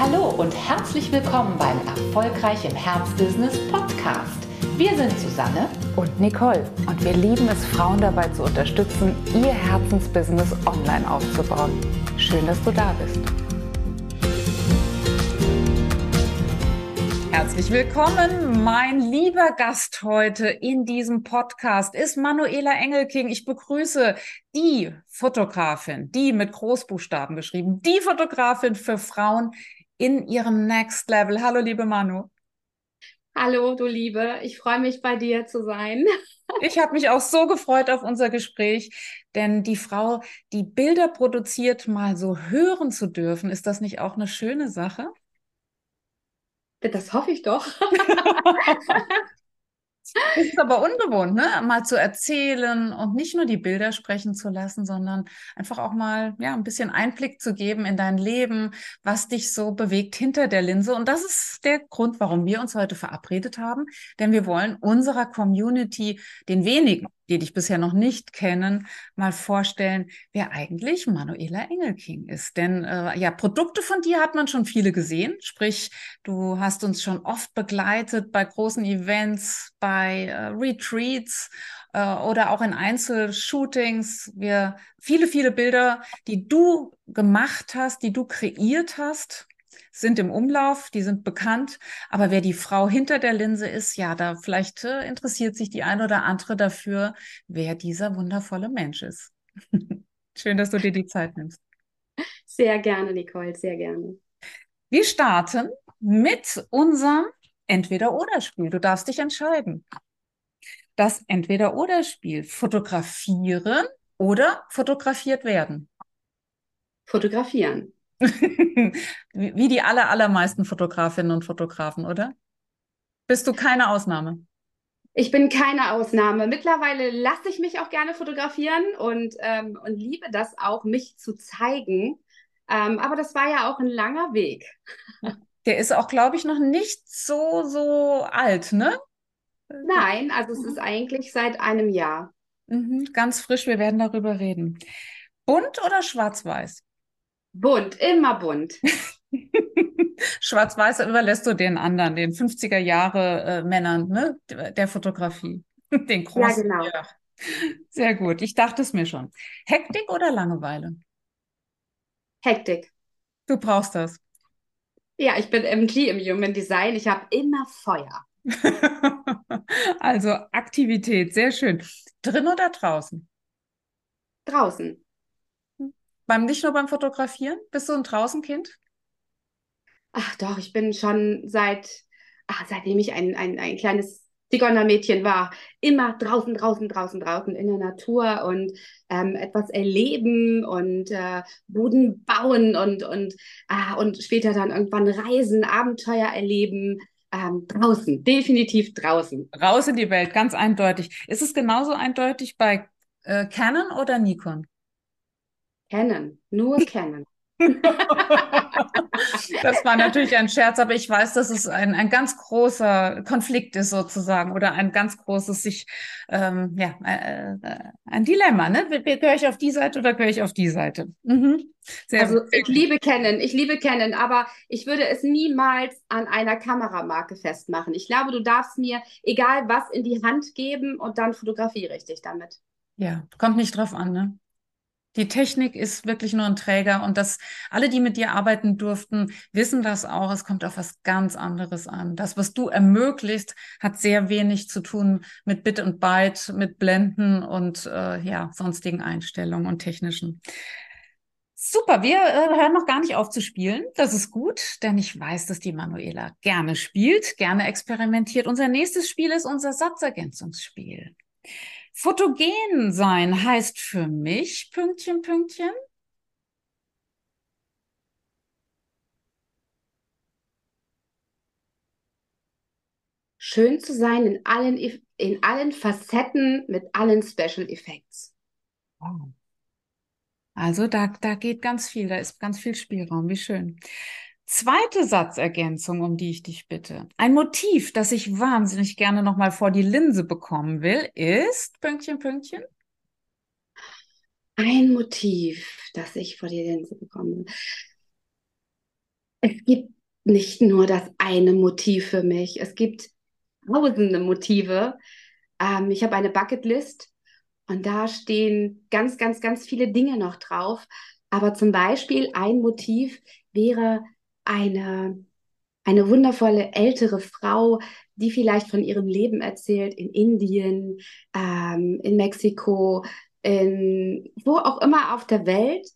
Hallo und herzlich willkommen beim Erfolgreich im Herzbusiness Podcast. Wir sind Susanne und Nicole und wir lieben es, Frauen dabei zu unterstützen, ihr Herzensbusiness online aufzubauen. Schön, dass du da bist. Herzlich willkommen. Mein lieber Gast heute in diesem Podcast ist Manuela Engelking. Ich begrüße die Fotografin, die mit Großbuchstaben geschrieben, die Fotografin für Frauen in ihrem Next Level. Hallo, liebe Manu. Hallo, du Liebe. Ich freue mich, bei dir zu sein. Ich habe mich auch so gefreut auf unser Gespräch, denn die Frau, die Bilder produziert, mal so hören zu dürfen, ist das nicht auch eine schöne Sache? Das hoffe ich doch. Das ist aber ungewohnt, ne? Mal zu erzählen und nicht nur die Bilder sprechen zu lassen, sondern einfach auch mal ja ein bisschen Einblick zu geben in dein Leben, was dich so bewegt hinter der Linse. Und das ist der Grund, warum wir uns heute verabredet haben, denn wir wollen unserer Community, den wenigen, die dich bisher noch nicht kennen, mal vorstellen, wer eigentlich Manuela Engelking ist. Denn äh, ja, Produkte von dir hat man schon viele gesehen. Sprich, du hast uns schon oft begleitet bei großen Events, bei äh, Retreats äh, oder auch in Einzelshootings. Wir viele, viele Bilder, die du gemacht hast, die du kreiert hast sind im Umlauf, die sind bekannt. Aber wer die Frau hinter der Linse ist, ja, da vielleicht äh, interessiert sich die eine oder andere dafür, wer dieser wundervolle Mensch ist. Schön, dass du dir die Zeit nimmst. Sehr gerne, Nicole, sehr gerne. Wir starten mit unserem Entweder-Oder-Spiel. Du darfst dich entscheiden. Das Entweder-Oder-Spiel. Fotografieren oder fotografiert werden? Fotografieren. Wie die aller, allermeisten Fotografinnen und Fotografen, oder? Bist du keine Ausnahme? Ich bin keine Ausnahme. Mittlerweile lasse ich mich auch gerne fotografieren und, ähm, und liebe das auch, mich zu zeigen. Ähm, aber das war ja auch ein langer Weg. Der ist auch, glaube ich, noch nicht so, so alt, ne? Nein, also es ist eigentlich seit einem Jahr. Mhm, ganz frisch, wir werden darüber reden. Bunt oder schwarz-weiß? Bunt, immer bunt. Schwarz-Weiß überlässt du den anderen, den 50er Jahre äh, Männern, ne? Der Fotografie. Den großen. Ja, genau. Ja. Sehr gut. Ich dachte es mir schon. Hektik oder Langeweile? Hektik. Du brauchst das. Ja, ich bin MG im Human Design. Ich habe immer Feuer. also Aktivität, sehr schön. Drin oder draußen? Draußen. Beim, nicht nur beim Fotografieren? Bist du ein Draußenkind? Ach doch, ich bin schon seit, ach, seitdem ich ein, ein, ein kleines Zigeunermädchen war, immer draußen, draußen, draußen, draußen in der Natur und ähm, etwas erleben und äh, Boden bauen und, und, ah, und später dann irgendwann reisen, Abenteuer erleben. Ähm, draußen, definitiv draußen. Raus in die Welt, ganz eindeutig. Ist es genauso eindeutig bei äh, Canon oder Nikon? Kennen, nur kennen. das war natürlich ein Scherz, aber ich weiß, dass es ein, ein ganz großer Konflikt ist sozusagen oder ein ganz großes sich, ähm, ja, äh, äh, ein Dilemma. Ne? Gehöre ich auf die Seite oder gehöre ich auf die Seite? Mhm. also ich liebe kennen, ich liebe kennen, aber ich würde es niemals an einer Kameramarke festmachen. Ich glaube, du darfst mir egal was in die Hand geben und dann fotografiere ich dich damit. Ja, kommt nicht drauf an, ne? Die Technik ist wirklich nur ein Träger und das, alle, die mit dir arbeiten durften, wissen das auch. Es kommt auf was ganz anderes an. Das, was du ermöglicht, hat sehr wenig zu tun mit Bit und Byte, mit Blenden und äh, ja, sonstigen Einstellungen und technischen. Super, wir äh, hören noch gar nicht auf zu spielen. Das ist gut, denn ich weiß, dass die Manuela gerne spielt, gerne experimentiert. Unser nächstes Spiel ist unser Satzergänzungsspiel. Fotogen sein heißt für mich, Pünktchen, Pünktchen. Schön zu sein in allen, in allen Facetten mit allen Special Effects. Wow. Also da, da geht ganz viel, da ist ganz viel Spielraum. Wie schön. Zweite Satzergänzung, um die ich dich bitte. Ein Motiv, das ich wahnsinnig gerne nochmal vor die Linse bekommen will, ist Pünktchen, Pünktchen. Ein Motiv, das ich vor die Linse bekommen will. Es gibt nicht nur das eine Motiv für mich. Es gibt tausende Motive. Ähm, ich habe eine Bucketlist und da stehen ganz, ganz, ganz viele Dinge noch drauf. Aber zum Beispiel ein Motiv wäre eine, eine wundervolle ältere Frau, die vielleicht von ihrem Leben erzählt in Indien, ähm, in Mexiko, in wo auch immer auf der Welt,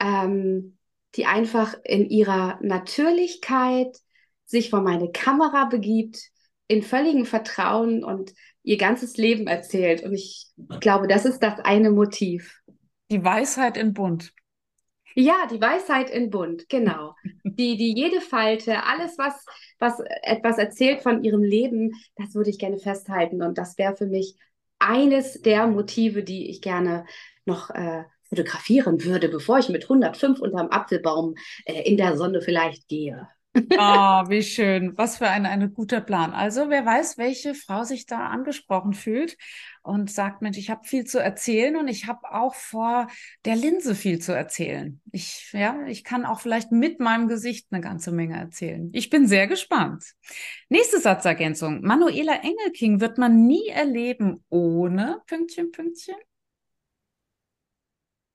ähm, die einfach in ihrer Natürlichkeit sich vor meine Kamera begibt, in völligem Vertrauen und ihr ganzes Leben erzählt. Und ich glaube, das ist das eine Motiv. Die Weisheit in Bunt. Ja, die Weisheit in Bunt, genau. Die, die jede Falte, alles, was, was etwas erzählt von ihrem Leben, das würde ich gerne festhalten. Und das wäre für mich eines der Motive, die ich gerne noch äh, fotografieren würde, bevor ich mit 105 unterm Apfelbaum äh, in der Sonne vielleicht gehe. Oh, wie schön. Was für ein, ein guter Plan. Also, wer weiß, welche Frau sich da angesprochen fühlt und sagt, Mensch, ich habe viel zu erzählen und ich habe auch vor der Linse viel zu erzählen. Ich, ja, ich kann auch vielleicht mit meinem Gesicht eine ganze Menge erzählen. Ich bin sehr gespannt. Nächste Satzergänzung. Manuela Engelking wird man nie erleben ohne Pünktchen, Pünktchen.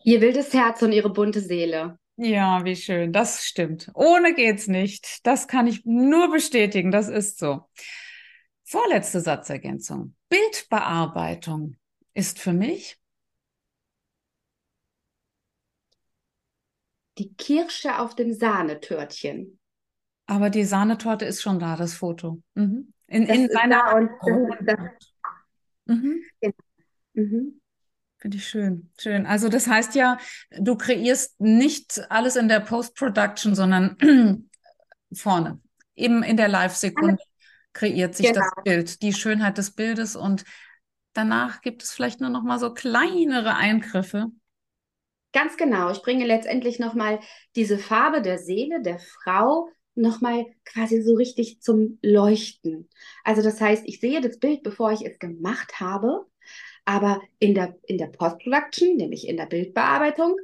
Ihr wildes Herz und ihre bunte Seele. Ja, wie schön. Das stimmt. Ohne geht's nicht. Das kann ich nur bestätigen. Das ist so. Vorletzte Satzergänzung. Bildbearbeitung ist für mich die Kirsche auf dem Sahnetörtchen. Aber die Sahnetorte ist schon da, das Foto. Mhm. In, das in seiner. Und, das, mhm. Genau. Mhm. Finde ich schön, schön. Also das heißt ja, du kreierst nicht alles in der Post-Production, sondern vorne, eben in der Live-Sekunde kreiert sich genau. das Bild, die Schönheit des Bildes und danach gibt es vielleicht nur noch mal so kleinere Eingriffe. Ganz genau. Ich bringe letztendlich noch mal diese Farbe der Seele der Frau noch mal quasi so richtig zum Leuchten. Also das heißt, ich sehe das Bild, bevor ich es gemacht habe aber in der, in der Post-Production, nämlich in der Bildbearbeitung,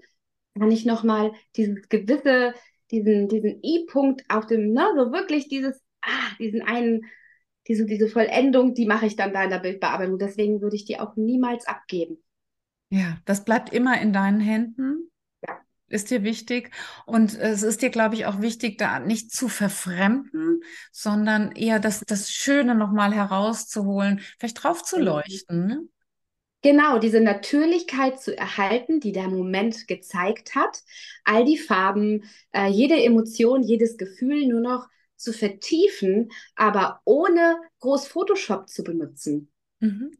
kann ich nochmal dieses gewisse, diesen, diesen I-Punkt auf dem, ne, so wirklich dieses, ah, diesen einen, diese, diese Vollendung, die mache ich dann da in der Bildbearbeitung. Deswegen würde ich die auch niemals abgeben. Ja, das bleibt immer in deinen Händen. Ja. Ist dir wichtig. Und es ist dir, glaube ich, auch wichtig, da nicht zu verfremden, sondern eher das, das Schöne nochmal herauszuholen, vielleicht drauf zu leuchten. Ne? Genau, diese Natürlichkeit zu erhalten, die der Moment gezeigt hat, all die Farben, äh, jede Emotion, jedes Gefühl nur noch zu vertiefen, aber ohne groß Photoshop zu benutzen. Mhm.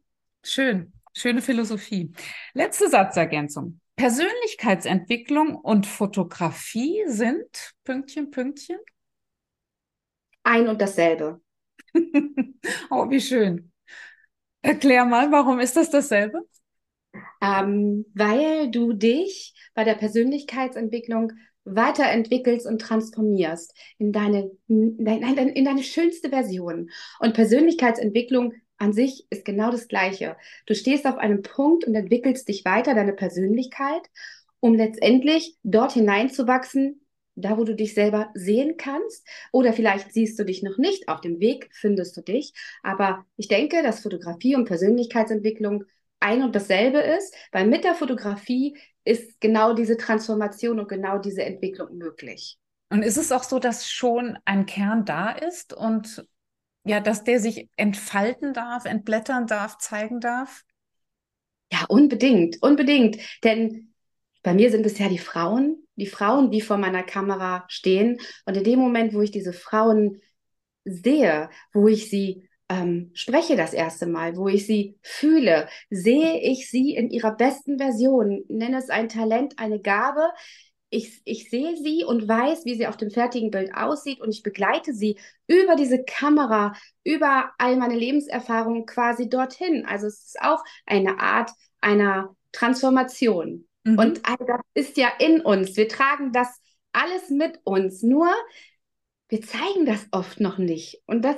Schön, schöne Philosophie. Letzte Satzergänzung. Persönlichkeitsentwicklung und Fotografie sind Pünktchen, Pünktchen? Ein und dasselbe. oh, wie schön. Erklär mal, warum ist das dasselbe? Ähm, weil du dich bei der Persönlichkeitsentwicklung weiterentwickelst und transformierst in deine, in deine, in deine schönste Version. Und Persönlichkeitsentwicklung an sich ist genau das Gleiche. Du stehst auf einem Punkt und entwickelst dich weiter, deine Persönlichkeit, um letztendlich dort hineinzuwachsen, da wo du dich selber sehen kannst. Oder vielleicht siehst du dich noch nicht, auf dem Weg findest du dich. Aber ich denke, dass Fotografie und Persönlichkeitsentwicklung ein und dasselbe ist, weil mit der Fotografie ist genau diese Transformation und genau diese Entwicklung möglich. Und ist es auch so, dass schon ein Kern da ist und ja, dass der sich entfalten darf, entblättern darf, zeigen darf? Ja, unbedingt, unbedingt. Denn bei mir sind es ja die Frauen, die Frauen, die vor meiner Kamera stehen. Und in dem Moment, wo ich diese Frauen sehe, wo ich sie ähm, spreche das erste Mal, wo ich sie fühle, sehe ich sie in ihrer besten Version. Nenne es ein Talent, eine Gabe. Ich, ich sehe sie und weiß, wie sie auf dem fertigen Bild aussieht und ich begleite sie über diese Kamera, über all meine Lebenserfahrungen quasi dorthin. Also es ist auch eine Art einer Transformation. Mhm. Und all das ist ja in uns. Wir tragen das alles mit uns. Nur wir zeigen das oft noch nicht. Und das,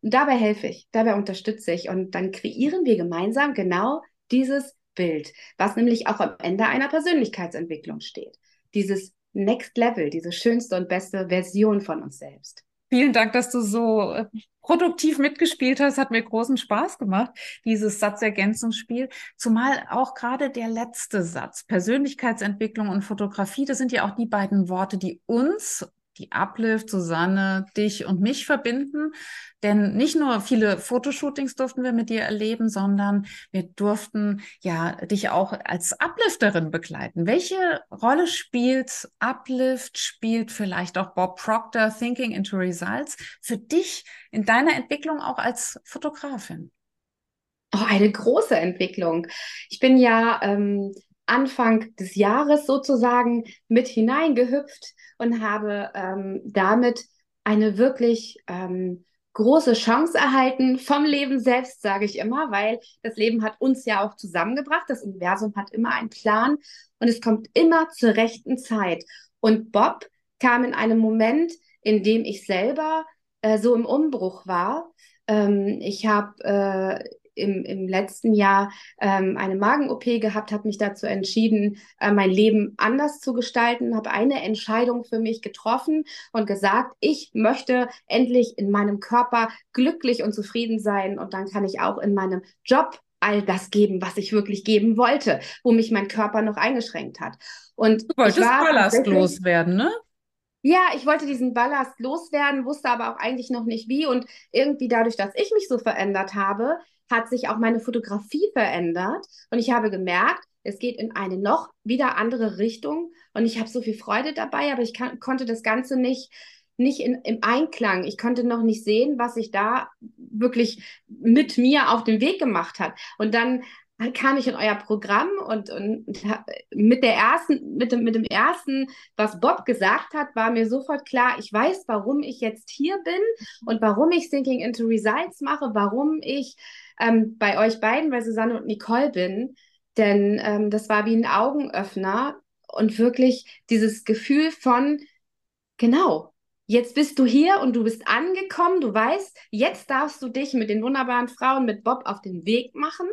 dabei helfe ich, dabei unterstütze ich. Und dann kreieren wir gemeinsam genau dieses Bild, was nämlich auch am Ende einer Persönlichkeitsentwicklung steht. Dieses Next Level, diese schönste und beste Version von uns selbst. Vielen Dank, dass du so äh, produktiv mitgespielt hast. Hat mir großen Spaß gemacht, dieses Satzergänzungsspiel. Zumal auch gerade der letzte Satz, Persönlichkeitsentwicklung und Fotografie, das sind ja auch die beiden Worte, die uns die Uplift, Susanne, dich und mich verbinden. Denn nicht nur viele Fotoshootings durften wir mit dir erleben, sondern wir durften ja dich auch als Uplifterin begleiten. Welche Rolle spielt Uplift, spielt vielleicht auch Bob Proctor Thinking into Results für dich in deiner Entwicklung auch als Fotografin? Oh, eine große Entwicklung. Ich bin ja ähm, Anfang des Jahres sozusagen mit hineingehüpft und habe ähm, damit eine wirklich ähm, große Chance erhalten vom Leben selbst, sage ich immer, weil das Leben hat uns ja auch zusammengebracht. Das Universum hat immer einen Plan und es kommt immer zur rechten Zeit. Und Bob kam in einem Moment, in dem ich selber äh, so im Umbruch war. Ähm, ich habe äh, im, im letzten Jahr ähm, eine Magen-OP gehabt, habe mich dazu entschieden, äh, mein Leben anders zu gestalten, habe eine Entscheidung für mich getroffen und gesagt, ich möchte endlich in meinem Körper glücklich und zufrieden sein und dann kann ich auch in meinem Job all das geben, was ich wirklich geben wollte, wo mich mein Körper noch eingeschränkt hat. Und du wolltest ballastlos werden, ne? Ja, ich wollte diesen Ballast loswerden, wusste aber auch eigentlich noch nicht wie. Und irgendwie dadurch, dass ich mich so verändert habe, hat sich auch meine Fotografie verändert und ich habe gemerkt, es geht in eine noch wieder andere Richtung und ich habe so viel Freude dabei, aber ich kann, konnte das Ganze nicht nicht in, im Einklang. Ich konnte noch nicht sehen, was sich da wirklich mit mir auf den Weg gemacht hat. Und dann kam ich in euer Programm und, und mit der ersten, mit dem, mit dem ersten, was Bob gesagt hat, war mir sofort klar, ich weiß, warum ich jetzt hier bin und warum ich Thinking into Results mache, warum ich ähm, bei euch beiden, bei Susanne und Nicole bin. Denn ähm, das war wie ein Augenöffner und wirklich dieses Gefühl von, genau, jetzt bist du hier und du bist angekommen, du weißt, jetzt darfst du dich mit den wunderbaren Frauen, mit Bob auf den Weg machen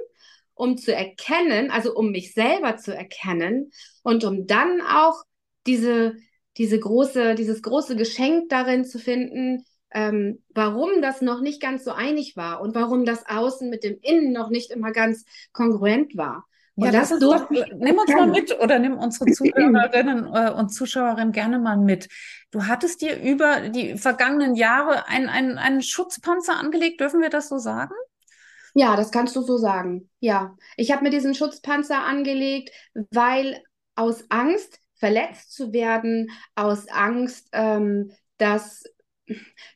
um zu erkennen, also um mich selber zu erkennen und um dann auch diese, diese große, dieses große Geschenk darin zu finden, ähm, warum das noch nicht ganz so einig war und warum das Außen mit dem Innen noch nicht immer ganz kongruent war. Und ja, das, das doch, nimm uns mal mit oder nimm unsere Zuhörerinnen äh, und Zuschauerinnen gerne mal mit. Du hattest dir über die vergangenen Jahre einen, einen, einen Schutzpanzer angelegt, dürfen wir das so sagen? Ja, das kannst du so sagen. Ja, ich habe mir diesen Schutzpanzer angelegt, weil aus Angst, verletzt zu werden, aus Angst, ähm, dass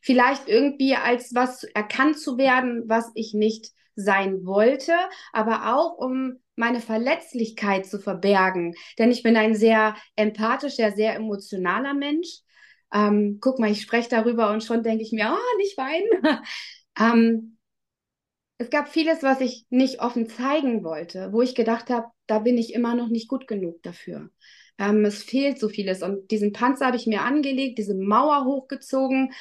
vielleicht irgendwie als was erkannt zu werden, was ich nicht sein wollte, aber auch um meine Verletzlichkeit zu verbergen. Denn ich bin ein sehr empathischer, sehr emotionaler Mensch. Ähm, guck mal, ich spreche darüber und schon denke ich mir, oh, nicht weinen. ähm, es gab vieles, was ich nicht offen zeigen wollte, wo ich gedacht habe, da bin ich immer noch nicht gut genug dafür. Ähm, es fehlt so vieles. Und diesen Panzer habe ich mir angelegt, diese Mauer hochgezogen,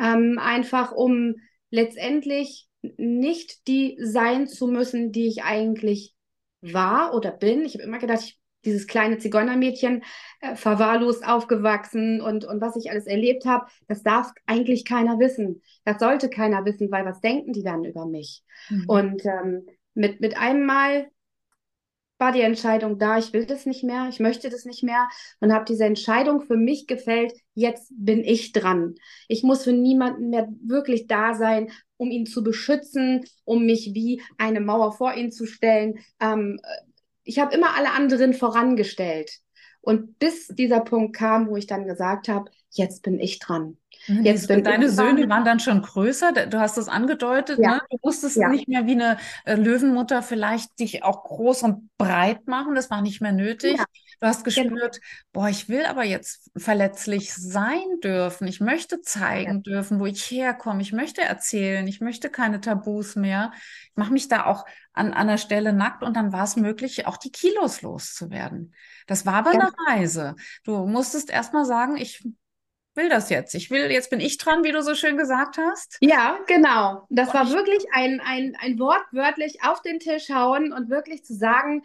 ähm, einfach um letztendlich nicht die sein zu müssen, die ich eigentlich war oder bin. Ich habe immer gedacht, ich dieses kleine Zigeunermädchen, äh, verwahrlost aufgewachsen und, und was ich alles erlebt habe, das darf eigentlich keiner wissen. Das sollte keiner wissen, weil was denken die dann über mich? Mhm. Und ähm, mit, mit einem Mal war die Entscheidung da, ich will das nicht mehr, ich möchte das nicht mehr und habe diese Entscheidung für mich gefällt, jetzt bin ich dran. Ich muss für niemanden mehr wirklich da sein, um ihn zu beschützen, um mich wie eine Mauer vor ihn zu stellen. Ähm, ich habe immer alle anderen vorangestellt. Und bis dieser Punkt kam, wo ich dann gesagt habe, jetzt bin ich dran. Mhm, jetzt bin deine Söhne waren dann schon größer. Du hast das angedeutet. Ja. Ne? Du musstest ja. nicht mehr wie eine äh, Löwenmutter vielleicht dich auch groß und breit machen. Das war nicht mehr nötig. Ja. Du hast genau. gespürt, boah, ich will aber jetzt verletzlich sein dürfen. Ich möchte zeigen dürfen, wo ich herkomme. Ich möchte erzählen. Ich möchte keine Tabus mehr. Ich mache mich da auch an, an der Stelle nackt und dann war es möglich, auch die Kilos loszuwerden. Das war aber eine Reise. Du musstest erst mal sagen, ich will das jetzt. Ich will, jetzt bin ich dran, wie du so schön gesagt hast. Ja, genau. Das war wirklich ein, ein, ein Wort wörtlich auf den Tisch hauen und wirklich zu sagen,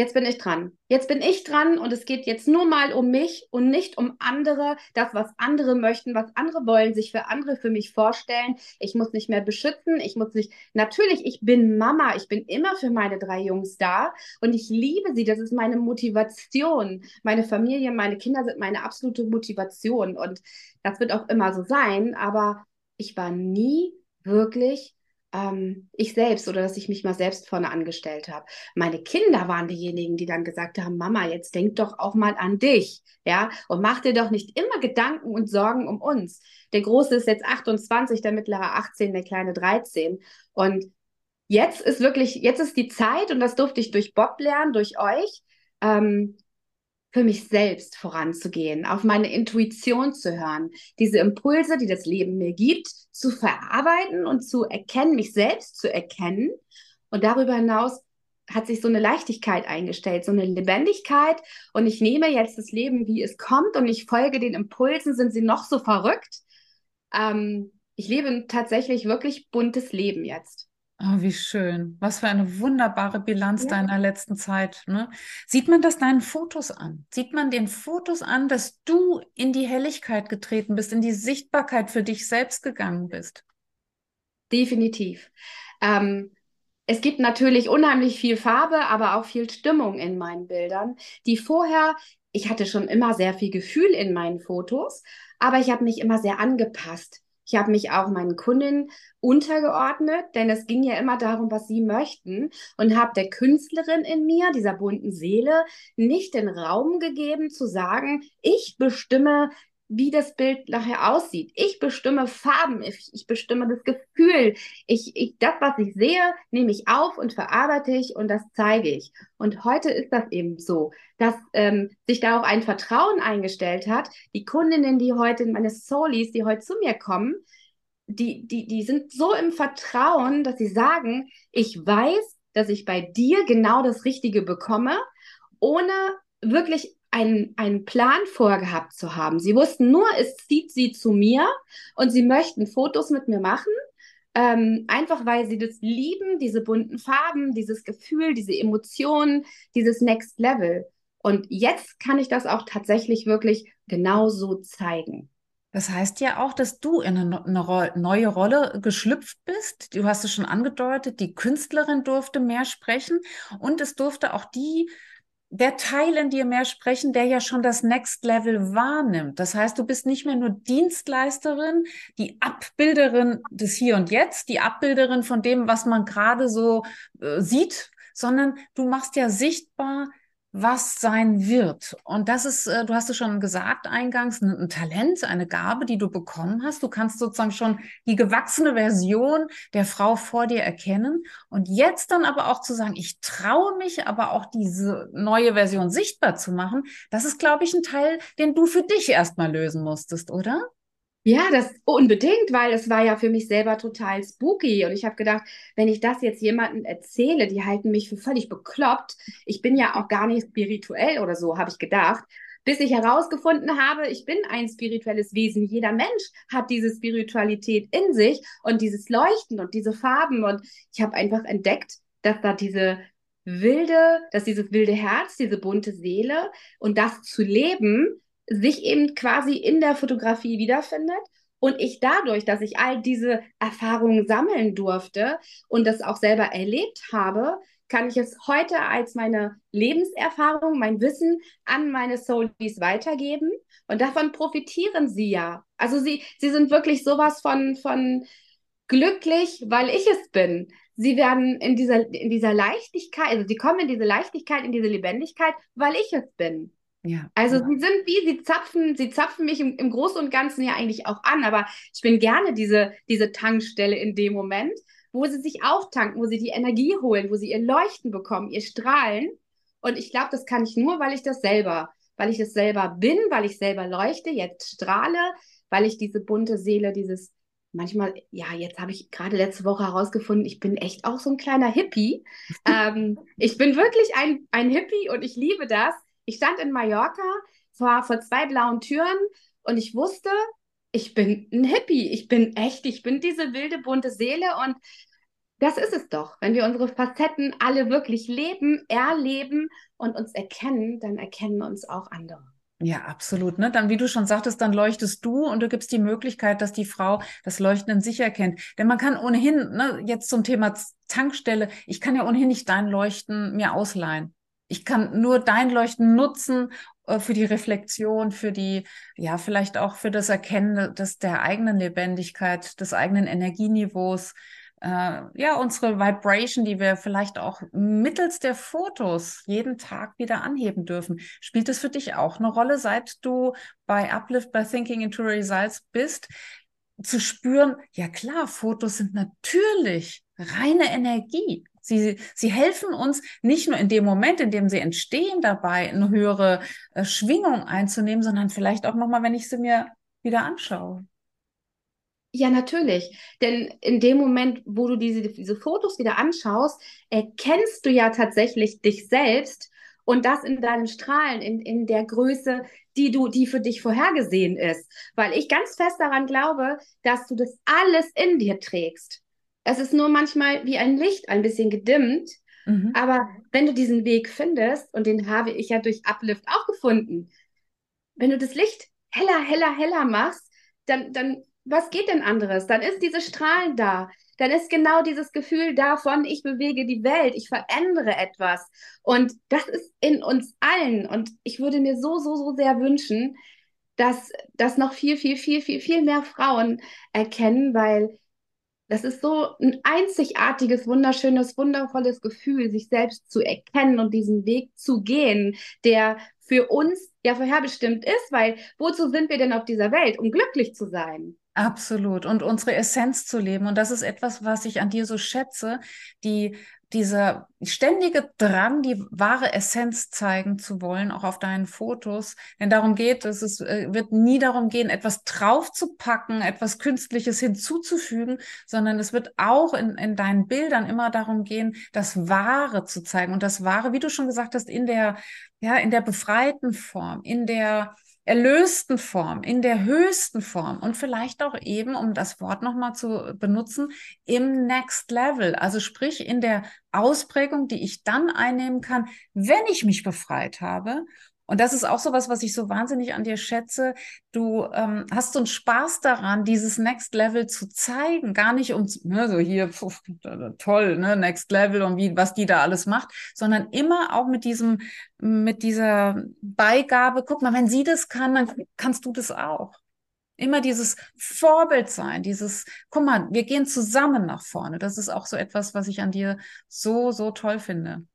jetzt bin ich dran. Jetzt bin ich dran und es geht jetzt nur mal um mich und nicht um andere, das, was andere möchten, was andere wollen, sich für andere für mich vorstellen. Ich muss nicht mehr beschützen, ich muss nicht, natürlich, ich bin Mama, ich bin immer für meine drei Jungs da und ich liebe sie, das ist meine Motivation. Meine Familie, meine Kinder sind meine absolute Motivation und das wird auch immer so sein, aber ich war nie wirklich ähm, ich selbst oder dass ich mich mal selbst vorne angestellt habe. Meine Kinder waren diejenigen, die dann gesagt haben, Mama, jetzt denk doch auch mal an dich, ja, und mach dir doch nicht immer Gedanken und Sorgen um uns. Der Große ist jetzt 28, der Mittlere 18, der Kleine 13 und jetzt ist wirklich, jetzt ist die Zeit und das durfte ich durch Bob lernen, durch euch, ähm, für mich selbst voranzugehen, auf meine Intuition zu hören, diese Impulse, die das Leben mir gibt, zu verarbeiten und zu erkennen, mich selbst zu erkennen. Und darüber hinaus hat sich so eine Leichtigkeit eingestellt, so eine Lebendigkeit. Und ich nehme jetzt das Leben, wie es kommt, und ich folge den Impulsen, sind sie noch so verrückt. Ähm, ich lebe ein tatsächlich wirklich buntes Leben jetzt. Oh, wie schön. Was für eine wunderbare Bilanz ja. deiner letzten Zeit. Ne? Sieht man das deinen Fotos an? Sieht man den Fotos an, dass du in die Helligkeit getreten bist, in die Sichtbarkeit für dich selbst gegangen bist? Definitiv. Ähm, es gibt natürlich unheimlich viel Farbe, aber auch viel Stimmung in meinen Bildern, die vorher, ich hatte schon immer sehr viel Gefühl in meinen Fotos, aber ich habe mich immer sehr angepasst. Ich habe mich auch meinen Kundinnen untergeordnet, denn es ging ja immer darum, was sie möchten und habe der Künstlerin in mir, dieser bunten Seele, nicht den Raum gegeben zu sagen, ich bestimme, wie das Bild nachher aussieht. Ich bestimme Farben, ich, ich bestimme das Gefühl. Ich, ich, das, was ich sehe, nehme ich auf und verarbeite ich und das zeige ich. Und heute ist das eben so, dass ähm, sich da auch ein Vertrauen eingestellt hat. Die Kundinnen, die heute, meine Soulies, die heute zu mir kommen, die, die, die sind so im Vertrauen, dass sie sagen, ich weiß, dass ich bei dir genau das Richtige bekomme, ohne wirklich einen, einen Plan vorgehabt zu haben. Sie wussten nur, es zieht sie zu mir und sie möchten Fotos mit mir machen. Ähm, einfach weil sie das lieben, diese bunten Farben, dieses Gefühl, diese Emotionen, dieses Next Level. Und jetzt kann ich das auch tatsächlich wirklich genauso zeigen. Das heißt ja auch, dass du in eine, eine, neue Rolle geschlüpft bist. Du hast es schon angedeutet, die Künstlerin durfte mehr sprechen und es durfte auch die, der Teil in dir mehr sprechen, der ja schon das Next Level wahrnimmt. Das heißt, du bist nicht mehr nur Dienstleisterin, die Abbilderin des Hier und Jetzt, die Abbilderin von dem, was man gerade so äh, sieht, sondern du machst ja sichtbar, was sein wird. Und das ist, äh, du hast es schon gesagt eingangs, ein, ein, Talent, eine Gabe, die du bekommen hast. Du kannst sozusagen schon die gewachsene Version der Frau vor dir erkennen. Und jetzt dann aber auch zu sagen, ich traue mich, aber auch diese neue Version sichtbar zu machen, das ist, glaube ich, ein Teil, den du für dich erstmal lösen musstest, oder? Ja, das unbedingt, weil es war ja für mich selber total spooky. Und ich habe gedacht, wenn ich das jetzt jemandem erzähle, die halten mich für völlig bekloppt. Ich bin ja auch gar nicht spirituell oder so, habe ich gedacht. Bis ich herausgefunden habe, ich bin ein spirituelles Wesen. Jeder Mensch hat diese Spiritualität in sich und dieses Leuchten und diese Farben. Und ich habe einfach entdeckt, dass da diese wilde, dass dieses wilde Herz, diese bunte Seele und das zu leben, sich eben quasi in der Fotografie wiederfindet. Und ich dadurch, dass ich all diese Erfahrungen sammeln durfte und das auch selber erlebt habe, kann ich es heute als meine Lebenserfahrung, mein Wissen an meine Soulies weitergeben. Und davon profitieren sie ja. Also sie, sie sind wirklich sowas von, von glücklich, weil ich es bin. Sie werden in dieser, in dieser Leichtigkeit, also sie kommen in diese Leichtigkeit, in diese Lebendigkeit, weil ich es bin. Ja. Also ja. sie sind wie, sie zapfen, sie zapfen mich im, im Großen und Ganzen ja eigentlich auch an, aber ich bin gerne diese, diese Tankstelle in dem Moment, wo sie sich auftanken, wo sie die Energie holen, wo sie ihr Leuchten bekommen, ihr Strahlen. Und ich glaube, das kann ich nur, weil ich das selber, weil ich das selber bin, weil ich selber leuchte, jetzt strahle, weil ich diese bunte Seele, dieses manchmal, ja, jetzt habe ich gerade letzte Woche herausgefunden, ich bin echt auch so ein kleiner Hippie. ähm, ich bin wirklich ein, ein Hippie und ich liebe das ich stand in Mallorca, war vor zwei blauen Türen und ich wusste, ich bin ein Hippie, ich bin echt, ich bin diese wilde, bunte Seele und das ist es doch. Wenn wir unsere Facetten alle wirklich leben, erleben und uns erkennen, dann erkennen uns auch andere. Ja, absolut. Ne? Dann, wie du schon sagtest, dann leuchtest du und du gibst die Möglichkeit, dass die Frau das Leuchten in sich erkennt. Denn man kann ohnehin, ne, jetzt zum Thema Tankstelle, ich kann ja ohnehin nicht dein Leuchten mir ausleihen. Ich kann nur dein Leuchten nutzen äh, für die Reflexion, für die, ja, vielleicht auch für das Erkennen des, der eigenen Lebendigkeit, des eigenen Energieniveaus, äh, ja, unsere Vibration, die wir vielleicht auch mittels der Fotos jeden Tag wieder anheben dürfen. Spielt es für dich auch eine Rolle, seit du bei Uplift, bei Thinking into Results bist, zu spüren, ja klar, Fotos sind natürlich reine Energie. Sie, sie helfen uns nicht nur in dem Moment, in dem sie entstehen, dabei eine höhere äh, Schwingung einzunehmen, sondern vielleicht auch nochmal, wenn ich sie mir wieder anschaue. Ja, natürlich. Denn in dem Moment, wo du diese, diese Fotos wieder anschaust, erkennst du ja tatsächlich dich selbst und das in deinen Strahlen, in, in der Größe, die du, die für dich vorhergesehen ist. Weil ich ganz fest daran glaube, dass du das alles in dir trägst. Es ist nur manchmal wie ein Licht ein bisschen gedimmt. Mhm. Aber wenn du diesen Weg findest, und den habe ich ja durch Uplift auch gefunden, wenn du das Licht heller, heller, heller machst, dann, dann was geht denn anderes? Dann ist diese Strahlen da. Dann ist genau dieses Gefühl davon, ich bewege die Welt, ich verändere etwas. Und das ist in uns allen. Und ich würde mir so, so, so sehr wünschen, dass das noch viel, viel, viel, viel, viel mehr Frauen erkennen, weil das ist so ein einzigartiges, wunderschönes, wundervolles Gefühl, sich selbst zu erkennen und diesen Weg zu gehen, der für uns ja vorherbestimmt ist, weil wozu sind wir denn auf dieser Welt? Um glücklich zu sein. Absolut. Und unsere Essenz zu leben. Und das ist etwas, was ich an dir so schätze, die, dieser ständige Drang, die wahre Essenz zeigen zu wollen, auch auf deinen Fotos. Denn darum geht es, es äh, wird nie darum gehen, etwas draufzupacken, etwas Künstliches hinzuzufügen, sondern es wird auch in, in deinen Bildern immer darum gehen, das Wahre zu zeigen. Und das Wahre, wie du schon gesagt hast, in der, ja, in der befreiten Form, in der, erlösten Form, in der höchsten Form und vielleicht auch eben, um das Wort nochmal zu benutzen, im Next Level. Also sprich in der Ausprägung, die ich dann einnehmen kann, wenn ich mich befreit habe und das ist auch so was, was ich so wahnsinnig an dir schätze. Du ähm, hast so einen Spaß daran, dieses Next Level zu zeigen. Gar nicht um, ne, so hier, pf, toll, ne, Next Level und wie, was die da alles macht, sondern immer auch mit diesem, mit dieser Beigabe, guck mal, wenn sie das kann, dann kannst du das auch. Immer dieses Vorbild sein, dieses, guck mal, wir gehen zusammen nach vorne. Das ist auch so etwas, was ich an dir so, so toll finde.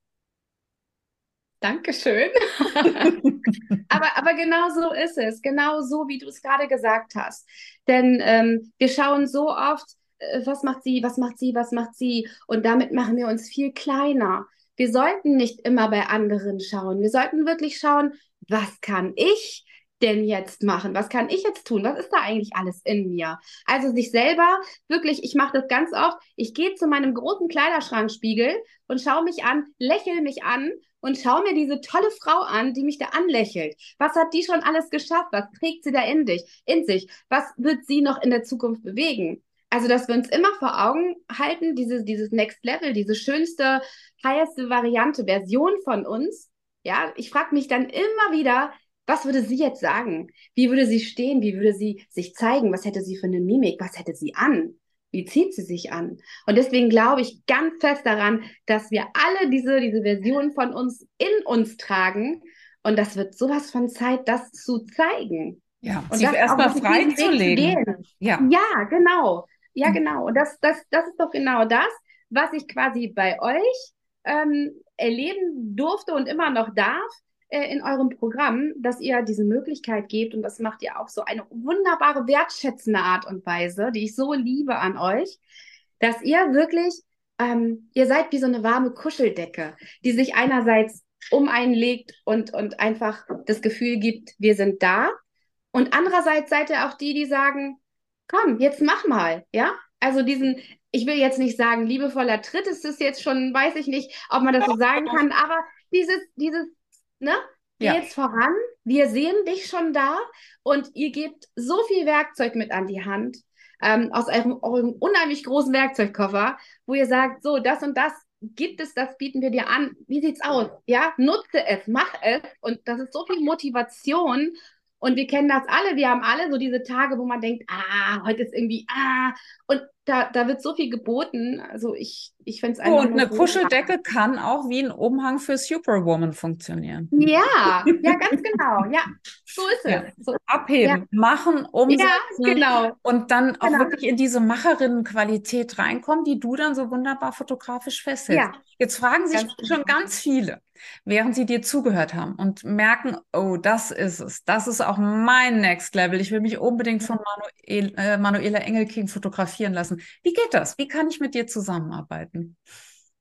Dankeschön. aber, aber genau so ist es, genau so, wie du es gerade gesagt hast. Denn ähm, wir schauen so oft, äh, was macht sie, was macht sie, was macht sie, und damit machen wir uns viel kleiner. Wir sollten nicht immer bei anderen schauen. Wir sollten wirklich schauen, was kann ich denn jetzt machen? Was kann ich jetzt tun? Was ist da eigentlich alles in mir? Also sich selber wirklich, ich mache das ganz oft, ich gehe zu meinem großen Kleiderschrankspiegel und schaue mich an, lächle mich an und schau mir diese tolle Frau an, die mich da anlächelt. Was hat die schon alles geschafft? Was trägt sie da in dich, in sich? Was wird sie noch in der Zukunft bewegen? Also, dass wir uns immer vor Augen halten, dieses, dieses Next Level, diese schönste, higheste Variante, Version von uns. Ja, ich frage mich dann immer wieder, was würde sie jetzt sagen? Wie würde sie stehen? Wie würde sie sich zeigen? Was hätte sie für eine Mimik? Was hätte sie an? Wie zieht sie sich an? Und deswegen glaube ich ganz fest daran, dass wir alle diese, diese Version von uns in uns tragen. Und das wird sowas von Zeit, das zu zeigen. Ja, und sich erstmal freizulegen. Ja. ja, genau. Ja, mhm. genau. Und das, das, das ist doch genau das, was ich quasi bei euch ähm, erleben durfte und immer noch darf, äh, in eurem Programm, dass ihr diese Möglichkeit gebt und das macht ihr auch so eine wunderbare, wertschätzende Art und Weise, die ich so liebe an euch, dass ihr wirklich, ähm, ihr seid wie so eine warme Kuscheldecke, die sich einerseits um einen legt und, und einfach das Gefühl gibt, wir sind da. Und andererseits seid ihr auch die, die sagen, komm, jetzt mach mal, ja? Also diesen, ich will jetzt nicht sagen, liebevoller Tritt ist es jetzt schon, weiß ich nicht, ob man das so sagen kann, aber dieses, dieses ne? Geh ja. jetzt voran, wir sehen dich schon da und ihr gebt so viel Werkzeug mit an die Hand. ähm, aus eurem, eurem unheimlich großen Werkzeugkoffer, wo ihr sagt, so, das und das gibt es, das bieten wir dir an. Wie sieht's aus? Ja, nutze es, mach es. Und das ist so viel Motivation und wir kennen das alle. Wir haben alle so diese Tage, wo man denkt, ah, heute ist irgendwie, ah. Und da, da wird so viel geboten. Also ich, ich finde es einfach. Oh, und eine Kuscheldecke kann auch wie ein Umhang für Superwoman funktionieren. Ja, ja, ganz genau. Ja, so ist ja. es. So, Abheben, ja. machen, umsetzen. Ja, genau. Und dann auch genau. wirklich in diese Macherinnenqualität reinkommen, die du dann so wunderbar fotografisch festhältst. Ja. Jetzt fragen sich ganz schon genau. ganz viele, während sie dir zugehört haben und merken, oh, das ist es. Das ist auch mein Next Level. Ich will mich unbedingt von Manuel, äh, Manuela Engelking fotografieren lassen. Wie geht das? Wie kann ich mit dir zusammenarbeiten?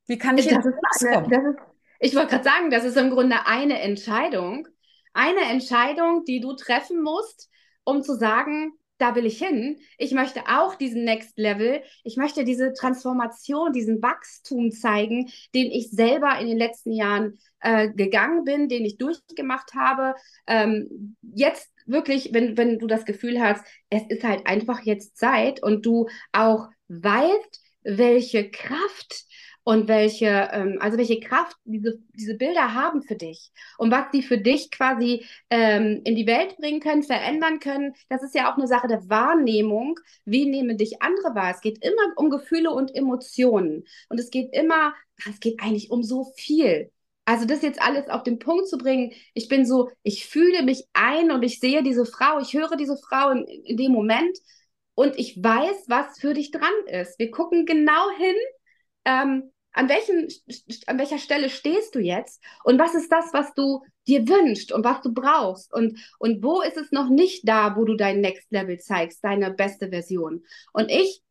Wie kann ich das ist eine, das ist, Ich wollte gerade sagen, das ist im Grunde eine Entscheidung. Eine Entscheidung, die du treffen musst, um zu sagen, da will ich hin. Ich möchte auch diesen Next Level. Ich möchte diese Transformation, diesen Wachstum zeigen, den ich selber in den letzten Jahren äh, gegangen bin, den ich durchgemacht habe. Ähm, jetzt wirklich, wenn, wenn du das Gefühl hast, es ist halt einfach jetzt Zeit und du auch weißt, welche Kraft und welche, ähm, also welche Kraft diese, diese Bilder haben für dich und was sie für dich quasi ähm, in die Welt bringen können, verändern können. Das ist ja auch eine Sache der Wahrnehmung. Wie nehmen dich andere wahr? Es geht immer um Gefühle und Emotionen. Und es geht immer, es geht eigentlich um so viel. Also das jetzt alles auf den Punkt zu bringen, ich bin so, ich fühle mich ein und ich sehe diese Frau, ich höre diese Frau in, in dem Moment und ich weiß, was für dich dran ist. Wir gucken genau hin, ähm, an, welchen, an welcher Stelle stehst du jetzt und was ist das, was du dir wünschst und was du brauchst und, und wo ist es noch nicht da, wo du dein Next Level zeigst, deine beste Version. Und ich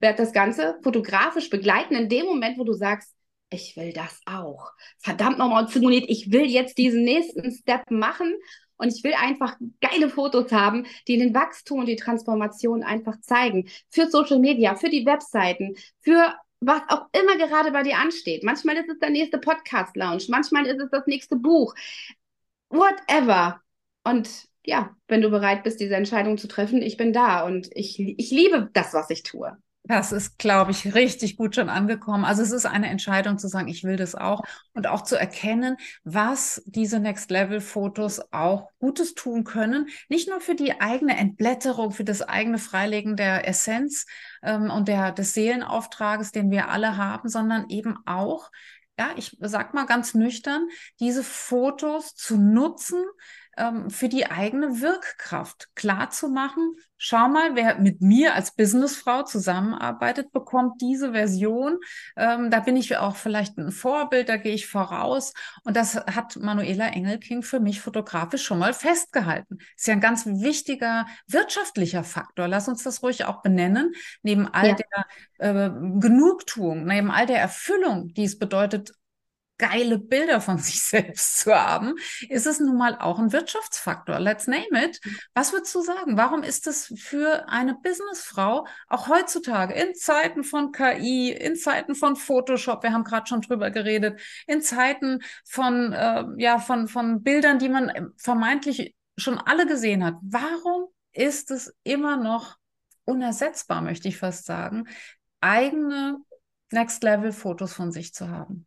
werde das Ganze fotografisch begleiten in dem Moment, wo du sagst, ich will das auch. Verdammt nochmal, Simoniert, ich will jetzt diesen nächsten Step machen und ich will einfach geile Fotos haben, die den Wachstum und die Transformation einfach zeigen. Für Social Media, für die Webseiten, für was auch immer gerade bei dir ansteht. Manchmal ist es der nächste Podcast-Lounge, manchmal ist es das nächste Buch. Whatever. Und ja, wenn du bereit bist, diese Entscheidung zu treffen, ich bin da und ich, ich liebe das, was ich tue. Das ist, glaube ich, richtig gut schon angekommen. Also es ist eine Entscheidung zu sagen, ich will das auch und auch zu erkennen, was diese Next Level Fotos auch Gutes tun können. Nicht nur für die eigene Entblätterung, für das eigene Freilegen der Essenz ähm, und der, des Seelenauftrages, den wir alle haben, sondern eben auch ja, ich sag mal ganz nüchtern, diese Fotos zu nutzen, ähm, für die eigene Wirkkraft klar zu machen. Schau mal, wer mit mir als Businessfrau zusammenarbeitet, bekommt diese Version. Ähm, da bin ich auch vielleicht ein Vorbild, da gehe ich voraus. Und das hat Manuela Engelking für mich fotografisch schon mal festgehalten. Ist ja ein ganz wichtiger wirtschaftlicher Faktor. Lass uns das ruhig auch benennen. Neben all ja. der äh, Genugtuung, neben all der Erfüllung, die es bedeutet, geile Bilder von sich selbst zu haben, ist es nun mal auch ein Wirtschaftsfaktor. Let's name it. Was würdest du sagen? Warum ist es für eine Businessfrau auch heutzutage in Zeiten von KI, in Zeiten von Photoshop, wir haben gerade schon drüber geredet, in Zeiten von, äh, ja, von, von Bildern, die man vermeintlich schon alle gesehen hat. Warum ist es immer noch unersetzbar, möchte ich fast sagen, eigene Next-Level-Fotos von sich zu haben?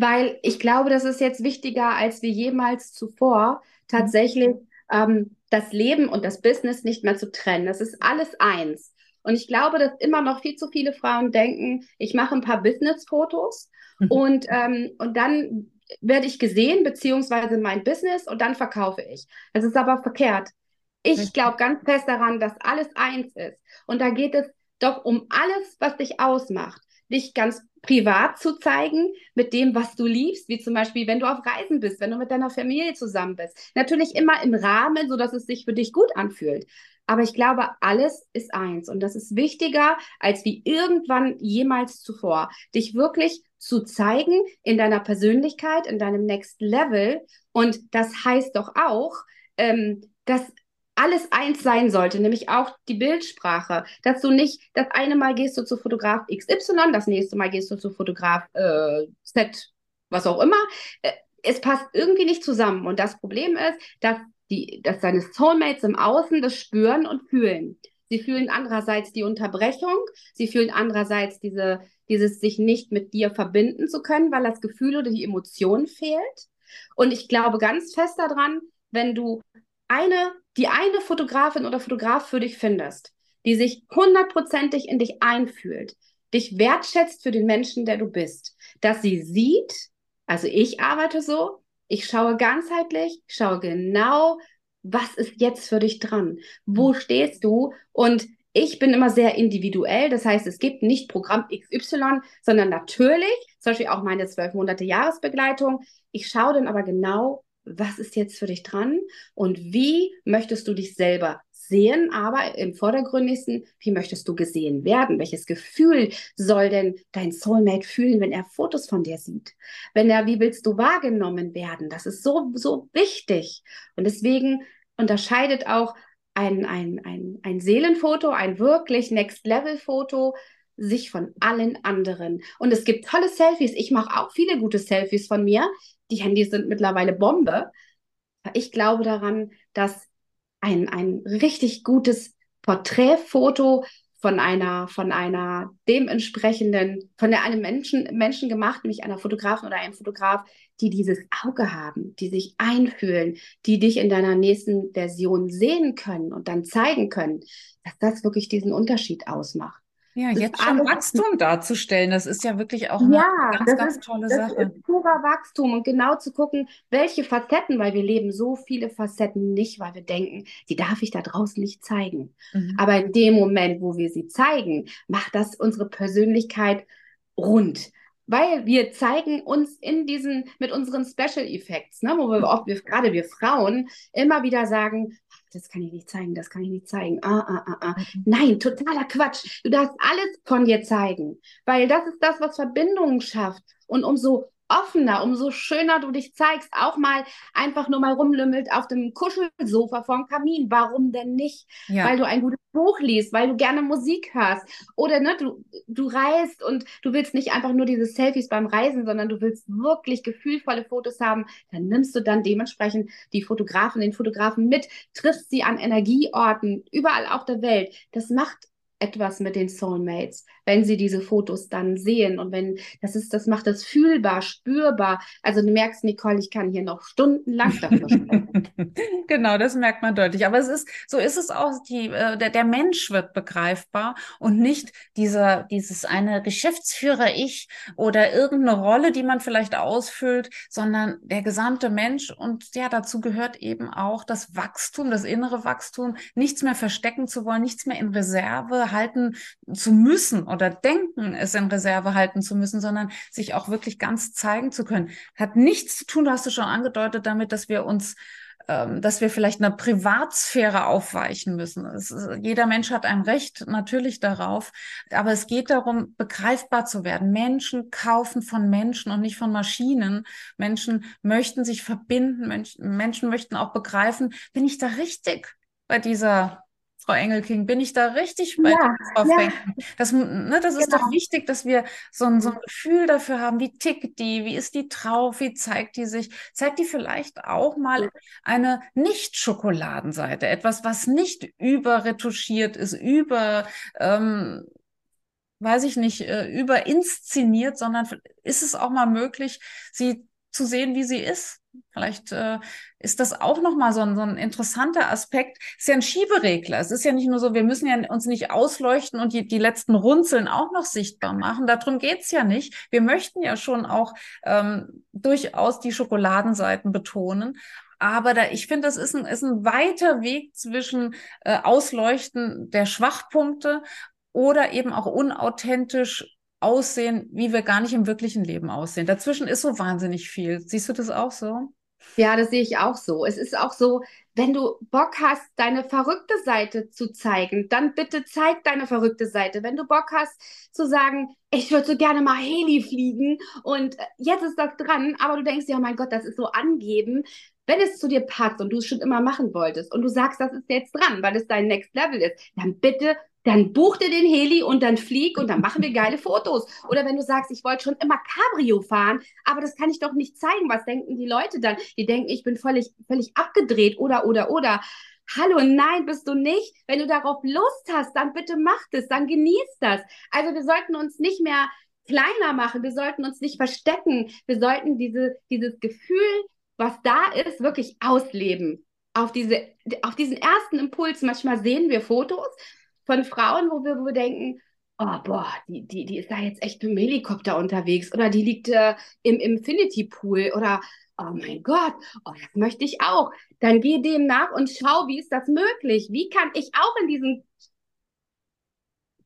Weil ich glaube, das ist jetzt wichtiger als wie jemals zuvor, tatsächlich ähm, das Leben und das Business nicht mehr zu trennen. Das ist alles eins. Und ich glaube, dass immer noch viel zu viele Frauen denken, ich mache ein paar Business-Fotos mhm. und, ähm, und dann werde ich gesehen, beziehungsweise mein Business und dann verkaufe ich. Das ist aber verkehrt. Ich glaube ganz fest daran, dass alles eins ist. Und da geht es doch um alles, was dich ausmacht. Dich ganz privat zu zeigen mit dem, was du liebst, wie zum Beispiel, wenn du auf Reisen bist, wenn du mit deiner Familie zusammen bist. Natürlich immer im Rahmen, sodass es sich für dich gut anfühlt. Aber ich glaube, alles ist eins und das ist wichtiger als wie irgendwann jemals zuvor. Dich wirklich zu zeigen in deiner Persönlichkeit, in deinem Next Level. Und das heißt doch auch, ähm, dass alles eins sein sollte, nämlich auch die Bildsprache. Dass du nicht, das eine Mal gehst du zu Fotograf XY, das nächste Mal gehst du zu Fotograf äh, Z, was auch immer. Äh, es passt irgendwie nicht zusammen. Und das Problem ist, dass, die, dass deine Soulmates im Außen das spüren und fühlen. Sie fühlen andererseits die Unterbrechung. Sie fühlen andererseits diese, dieses sich nicht mit dir verbinden zu können, weil das Gefühl oder die Emotion fehlt. Und ich glaube ganz fest daran, wenn du eine, die eine Fotografin oder Fotograf für dich findest, die sich hundertprozentig in dich einfühlt, dich wertschätzt für den Menschen, der du bist, dass sie sieht, also ich arbeite so, ich schaue ganzheitlich, schaue genau, was ist jetzt für dich dran? Wo stehst du? Und ich bin immer sehr individuell. Das heißt, es gibt nicht Programm XY, sondern natürlich, zum Beispiel auch meine zwölf Monate Jahresbegleitung. Ich schaue dann aber genau, was ist jetzt für dich dran und wie möchtest du dich selber sehen, aber im vordergründigsten, wie möchtest du gesehen werden? Welches Gefühl soll denn dein Soulmate fühlen, wenn er Fotos von dir sieht? Wenn er, wie willst du wahrgenommen werden? Das ist so, so wichtig. Und deswegen unterscheidet auch ein, ein, ein, ein Seelenfoto, ein wirklich Next-Level-Foto sich von allen anderen. Und es gibt tolle Selfies. Ich mache auch viele gute Selfies von mir. Die Handys sind mittlerweile Bombe. Ich glaube daran, dass ein, ein richtig gutes Porträtfoto von einer, von einer dementsprechenden, von der einem Menschen, Menschen gemacht, nämlich einer Fotografin oder einem Fotograf, die dieses Auge haben, die sich einfühlen, die dich in deiner nächsten Version sehen können und dann zeigen können, dass das wirklich diesen Unterschied ausmacht. Ja, das jetzt schon Wachstum darzustellen, das ist ja wirklich auch eine ja, ganz, ganz ist, tolle Sache. Das ist purer Wachstum und genau zu gucken, welche Facetten, weil wir leben so viele Facetten nicht, weil wir denken, die darf ich da draußen nicht zeigen. Mhm. Aber in dem Moment, wo wir sie zeigen, macht das unsere Persönlichkeit rund weil wir zeigen uns in diesen, mit unseren Special Effects, ne, wo wir oft, wir, gerade wir Frauen, immer wieder sagen, das kann ich nicht zeigen, das kann ich nicht zeigen. Ah, ah, ah, ah. Mhm. Nein, totaler Quatsch. Du darfst alles von dir zeigen, weil das ist das, was Verbindungen schafft. Und umso offener, umso schöner du dich zeigst, auch mal einfach nur mal rumlümmelt auf dem Kuschelsofa vorm Kamin. Warum denn nicht? Ja. Weil du ein gutes Buch liest, weil du gerne Musik hörst oder ne, du, du reist und du willst nicht einfach nur diese Selfies beim Reisen, sondern du willst wirklich gefühlvolle Fotos haben, dann nimmst du dann dementsprechend die Fotografen, den Fotografen mit, triffst sie an Energieorten überall auf der Welt. Das macht etwas mit den Soulmates, wenn sie diese Fotos dann sehen und wenn das ist, das macht das fühlbar, spürbar. Also du merkst, Nicole, ich kann hier noch stundenlang darüber sprechen. genau, das merkt man deutlich. Aber es ist, so ist es auch, die, äh, der, der Mensch wird begreifbar und nicht dieser, dieses eine Geschäftsführer-Ich oder irgendeine Rolle, die man vielleicht ausfüllt, sondern der gesamte Mensch und ja, dazu gehört eben auch das Wachstum, das innere Wachstum, nichts mehr verstecken zu wollen, nichts mehr in Reserve halten zu müssen oder denken, es in Reserve halten zu müssen, sondern sich auch wirklich ganz zeigen zu können. Hat nichts zu tun, hast du schon angedeutet, damit, dass wir uns ähm, dass wir vielleicht einer Privatsphäre aufweichen müssen. Ist, jeder Mensch hat ein Recht natürlich darauf, aber es geht darum, begreifbar zu werden. Menschen kaufen von Menschen und nicht von Maschinen. Menschen möchten sich verbinden, Menschen, Menschen möchten auch begreifen, bin ich da richtig bei dieser Frau Engelking, bin ich da richtig bei ja, Frau ja. Das, ne, das ist genau. doch wichtig, dass wir so ein, so ein Gefühl dafür haben, wie tickt die, wie ist die drauf, wie zeigt die sich. Zeigt die vielleicht auch mal eine Nicht-Schokoladenseite, etwas, was nicht überretuschiert ist, über, ähm, weiß ich nicht, äh, überinszeniert, sondern ist es auch mal möglich, sie zu sehen, wie sie ist. Vielleicht äh, ist das auch nochmal so ein, so ein interessanter Aspekt. Ist ja ein Schieberegler. Es ist ja nicht nur so, wir müssen ja uns nicht ausleuchten und die, die letzten Runzeln auch noch sichtbar machen. Darum geht's ja nicht. Wir möchten ja schon auch ähm, durchaus die Schokoladenseiten betonen. Aber da, ich finde, das ist ein, ist ein weiter Weg zwischen äh, Ausleuchten der Schwachpunkte oder eben auch unauthentisch aussehen, wie wir gar nicht im wirklichen Leben aussehen. Dazwischen ist so wahnsinnig viel. Siehst du das auch so? Ja, das sehe ich auch so. Es ist auch so, wenn du Bock hast, deine verrückte Seite zu zeigen, dann bitte zeig deine verrückte Seite. Wenn du Bock hast zu sagen, ich würde so gerne mal Heli fliegen und jetzt ist das dran, aber du denkst ja, oh mein Gott, das ist so angeben. Wenn es zu dir passt und du es schon immer machen wolltest und du sagst, das ist jetzt dran, weil es dein Next Level ist, dann bitte dann buch dir den Heli und dann flieg und dann machen wir geile Fotos. Oder wenn du sagst, ich wollte schon immer Cabrio fahren, aber das kann ich doch nicht zeigen. Was denken die Leute dann? Die denken, ich bin völlig, völlig abgedreht oder, oder, oder. Hallo, nein, bist du nicht. Wenn du darauf Lust hast, dann bitte mach das, dann genieß das. Also wir sollten uns nicht mehr kleiner machen, wir sollten uns nicht verstecken, wir sollten diese, dieses Gefühl, was da ist, wirklich ausleben. Auf, diese, auf diesen ersten Impuls, manchmal sehen wir Fotos von Frauen, wo wir, wo wir denken, oh, boah, die, die, die ist da jetzt echt mit dem Helikopter unterwegs oder die liegt äh, im Infinity Pool oder oh mein Gott, oh, das möchte ich auch. Dann geh dem nach und schau, wie ist das möglich? Wie kann ich auch in diesem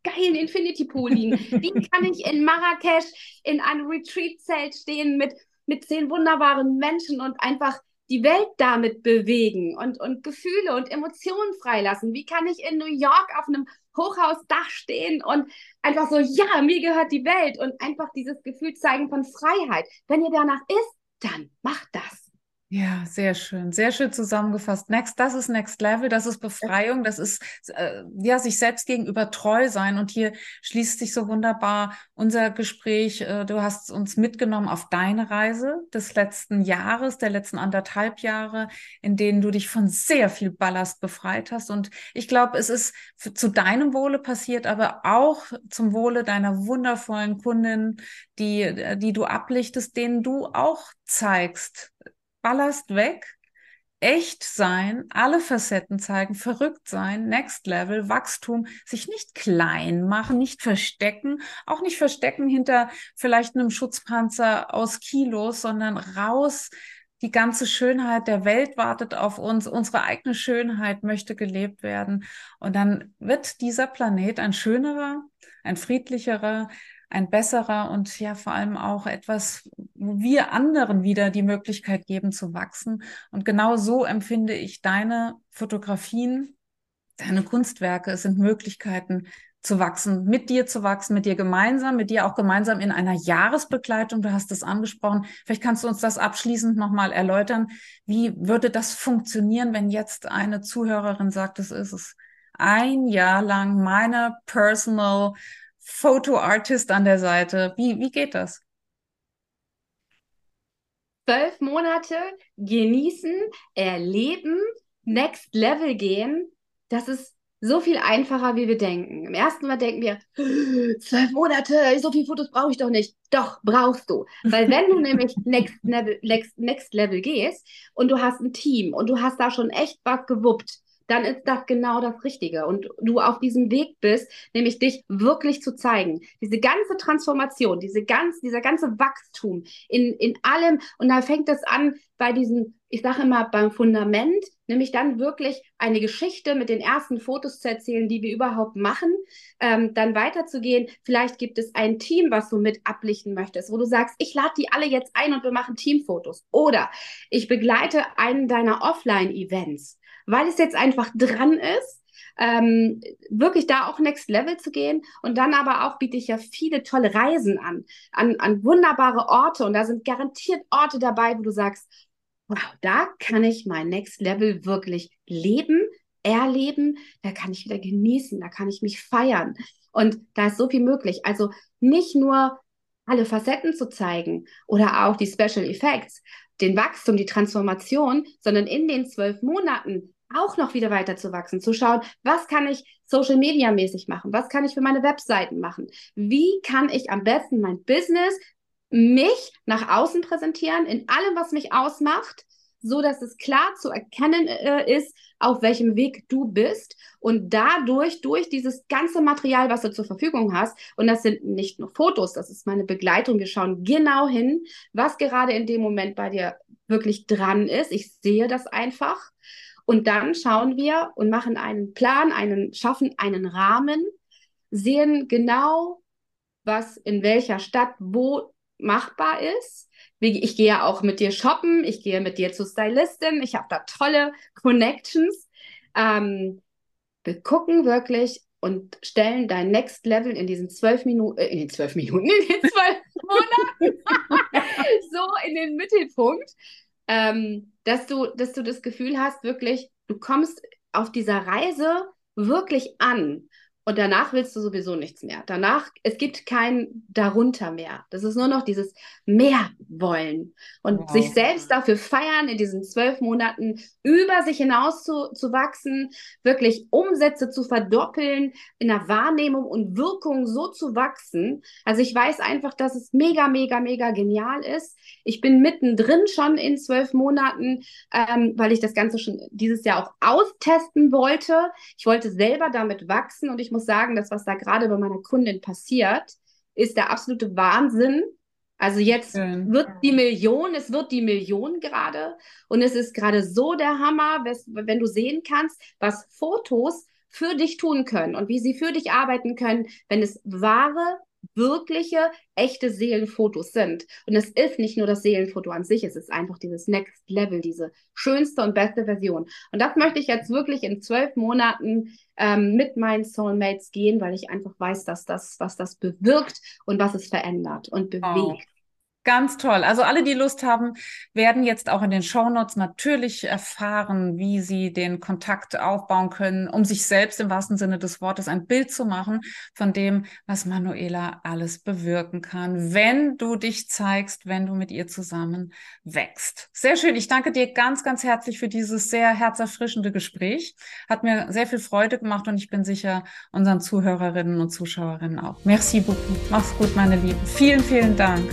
geilen Infinity Pool liegen? Wie kann ich in Marrakesch in einem Retreat-Zelt stehen mit, mit zehn wunderbaren Menschen und einfach die Welt damit bewegen und, und Gefühle und Emotionen freilassen? Wie kann ich in New York auf einem Hochhausdach stehen und einfach so, ja, mir gehört die Welt und einfach dieses Gefühl zeigen von Freiheit? Wenn ihr danach ist, dann macht das. Ja, sehr schön, sehr schön zusammengefasst. Next, das ist Next Level, das ist Befreiung, das ist äh, ja sich selbst gegenüber treu sein. Und hier schließt sich so wunderbar unser Gespräch. Äh, du hast uns mitgenommen auf deine Reise des letzten Jahres, der letzten anderthalb Jahre, in denen du dich von sehr viel Ballast befreit hast. Und ich glaube, es ist zu deinem Wohle passiert, aber auch zum Wohle deiner wundervollen Kundin, die, äh, die du ablichtest, denen du auch zeigst, Ballast weg, echt sein, alle Facetten zeigen, verrückt sein, Next Level, Wachstum, sich nicht klein machen, nicht verstecken, auch nicht verstecken hinter vielleicht einem Schutzpanzer aus Kilos, sondern raus. Die ganze Schönheit der Welt wartet auf uns. Unsere eigene Schönheit möchte gelebt werden. Und dann wird dieser Planet ein schönerer, ein friedlicherer, ein besserer und ja vor allem auch etwas, wo wir anderen wieder die Möglichkeit geben zu wachsen. Und genau so empfinde ich deine Fotografien, deine Kunstwerke. Es sind Möglichkeiten zu wachsen, mit dir zu wachsen, mit dir gemeinsam, mit dir auch gemeinsam in einer Jahresbegleitung. Du hast es angesprochen. Vielleicht kannst du uns das abschließend nochmal erläutern. Wie würde das funktionieren, wenn jetzt eine Zuhörerin sagt, es ist es ein Jahr lang meine personal Fotoartist an der Seite. Wie, wie geht das? Zwölf Monate genießen, erleben, next level gehen. Das ist so viel einfacher, wie wir denken. Im ersten Mal denken wir, zwölf Monate, so viele Fotos brauche ich doch nicht. Doch, brauchst du. Weil wenn du nämlich next level, next, next level gehst und du hast ein Team und du hast da schon echt was gewuppt, dann ist das genau das Richtige. Und du auf diesem Weg bist, nämlich dich wirklich zu zeigen. Diese ganze Transformation, diese ganz, dieser ganze Wachstum in, in allem. Und da fängt es an bei diesem, ich sage immer beim Fundament, nämlich dann wirklich eine Geschichte mit den ersten Fotos zu erzählen, die wir überhaupt machen, ähm, dann weiterzugehen. Vielleicht gibt es ein Team, was du mit ablichten möchtest, wo du sagst, ich lade die alle jetzt ein und wir machen Teamfotos. Oder ich begleite einen deiner Offline-Events weil es jetzt einfach dran ist, ähm, wirklich da auch Next Level zu gehen. Und dann aber auch biete ich ja viele tolle Reisen an, an, an wunderbare Orte. Und da sind garantiert Orte dabei, wo du sagst, wow, da kann ich mein Next Level wirklich leben, erleben, da kann ich wieder genießen, da kann ich mich feiern. Und da ist so viel möglich. Also nicht nur alle Facetten zu zeigen oder auch die Special Effects, den Wachstum, die Transformation, sondern in den zwölf Monaten auch noch wieder weiter zu wachsen, zu schauen, was kann ich Social Media mäßig machen, was kann ich für meine Webseiten machen, wie kann ich am besten mein Business, mich nach außen präsentieren, in allem, was mich ausmacht, so dass es klar zu erkennen äh, ist, auf welchem Weg du bist und dadurch durch dieses ganze Material, was du zur Verfügung hast, und das sind nicht nur Fotos, das ist meine Begleitung, wir schauen genau hin, was gerade in dem Moment bei dir wirklich dran ist. Ich sehe das einfach und dann schauen wir und machen einen Plan, einen, schaffen einen Rahmen, sehen genau, was in welcher Stadt wo machbar ist. Ich gehe auch mit dir shoppen, ich gehe mit dir zur Stylistin, ich habe da tolle Connections. Ähm, wir gucken wirklich und stellen dein Next Level in diesen zwölf Minuten, äh, in den zwölf Minuten, in den zwölf Monaten so in den Mittelpunkt ähm, dass, du, dass du das Gefühl hast, wirklich, du kommst auf dieser Reise wirklich an Und danach willst du sowieso nichts mehr. Danach, es gibt kein darunter mehr. Das ist nur noch dieses mehr wollen und wow. sich selbst dafür feiern, in diesen zwölf Monaten über sich hinaus zu, zu wachsen, wirklich Umsätze zu verdoppeln, in der Wahrnehmung und Wirkung so zu wachsen. Also ich weiß einfach, dass es mega, mega, mega genial ist. Ich bin mittendrin schon in zwölf Monaten, ähm, weil ich das Ganze schon dieses Jahr auch austesten wollte. Ich wollte selber damit wachsen und ich muss sagen, das, was da gerade bei meiner Kundin passiert, ist der absolute Wahnsinn. Also jetzt Schön. wird die Million, es wird die Million gerade und es ist gerade so der Hammer, wenn du sehen kannst, was Fotos für dich tun können und wie sie für dich arbeiten können, wenn es wahre wirkliche, echte Seelenfotos sind. Und es ist nicht nur das Seelenfoto an sich, es ist einfach dieses Next Level, diese schönste und beste Version. Und das möchte ich jetzt wirklich in zwölf Monaten ähm, mit meinen Soulmates gehen, weil ich einfach weiß, dass das, was das bewirkt und was es verändert und bewegt. Oh. Ganz toll. Also alle, die Lust haben, werden jetzt auch in den Shownotes natürlich erfahren, wie sie den Kontakt aufbauen können, um sich selbst im wahrsten Sinne des Wortes ein Bild zu machen von dem, was Manuela alles bewirken kann, wenn du dich zeigst, wenn du mit ihr zusammen wächst. Sehr schön. Ich danke dir ganz, ganz herzlich für dieses sehr herzerfrischende Gespräch. Hat mir sehr viel Freude gemacht und ich bin sicher unseren Zuhörerinnen und Zuschauerinnen auch. Merci beaucoup. Mach's gut, meine Lieben. Vielen, vielen Dank.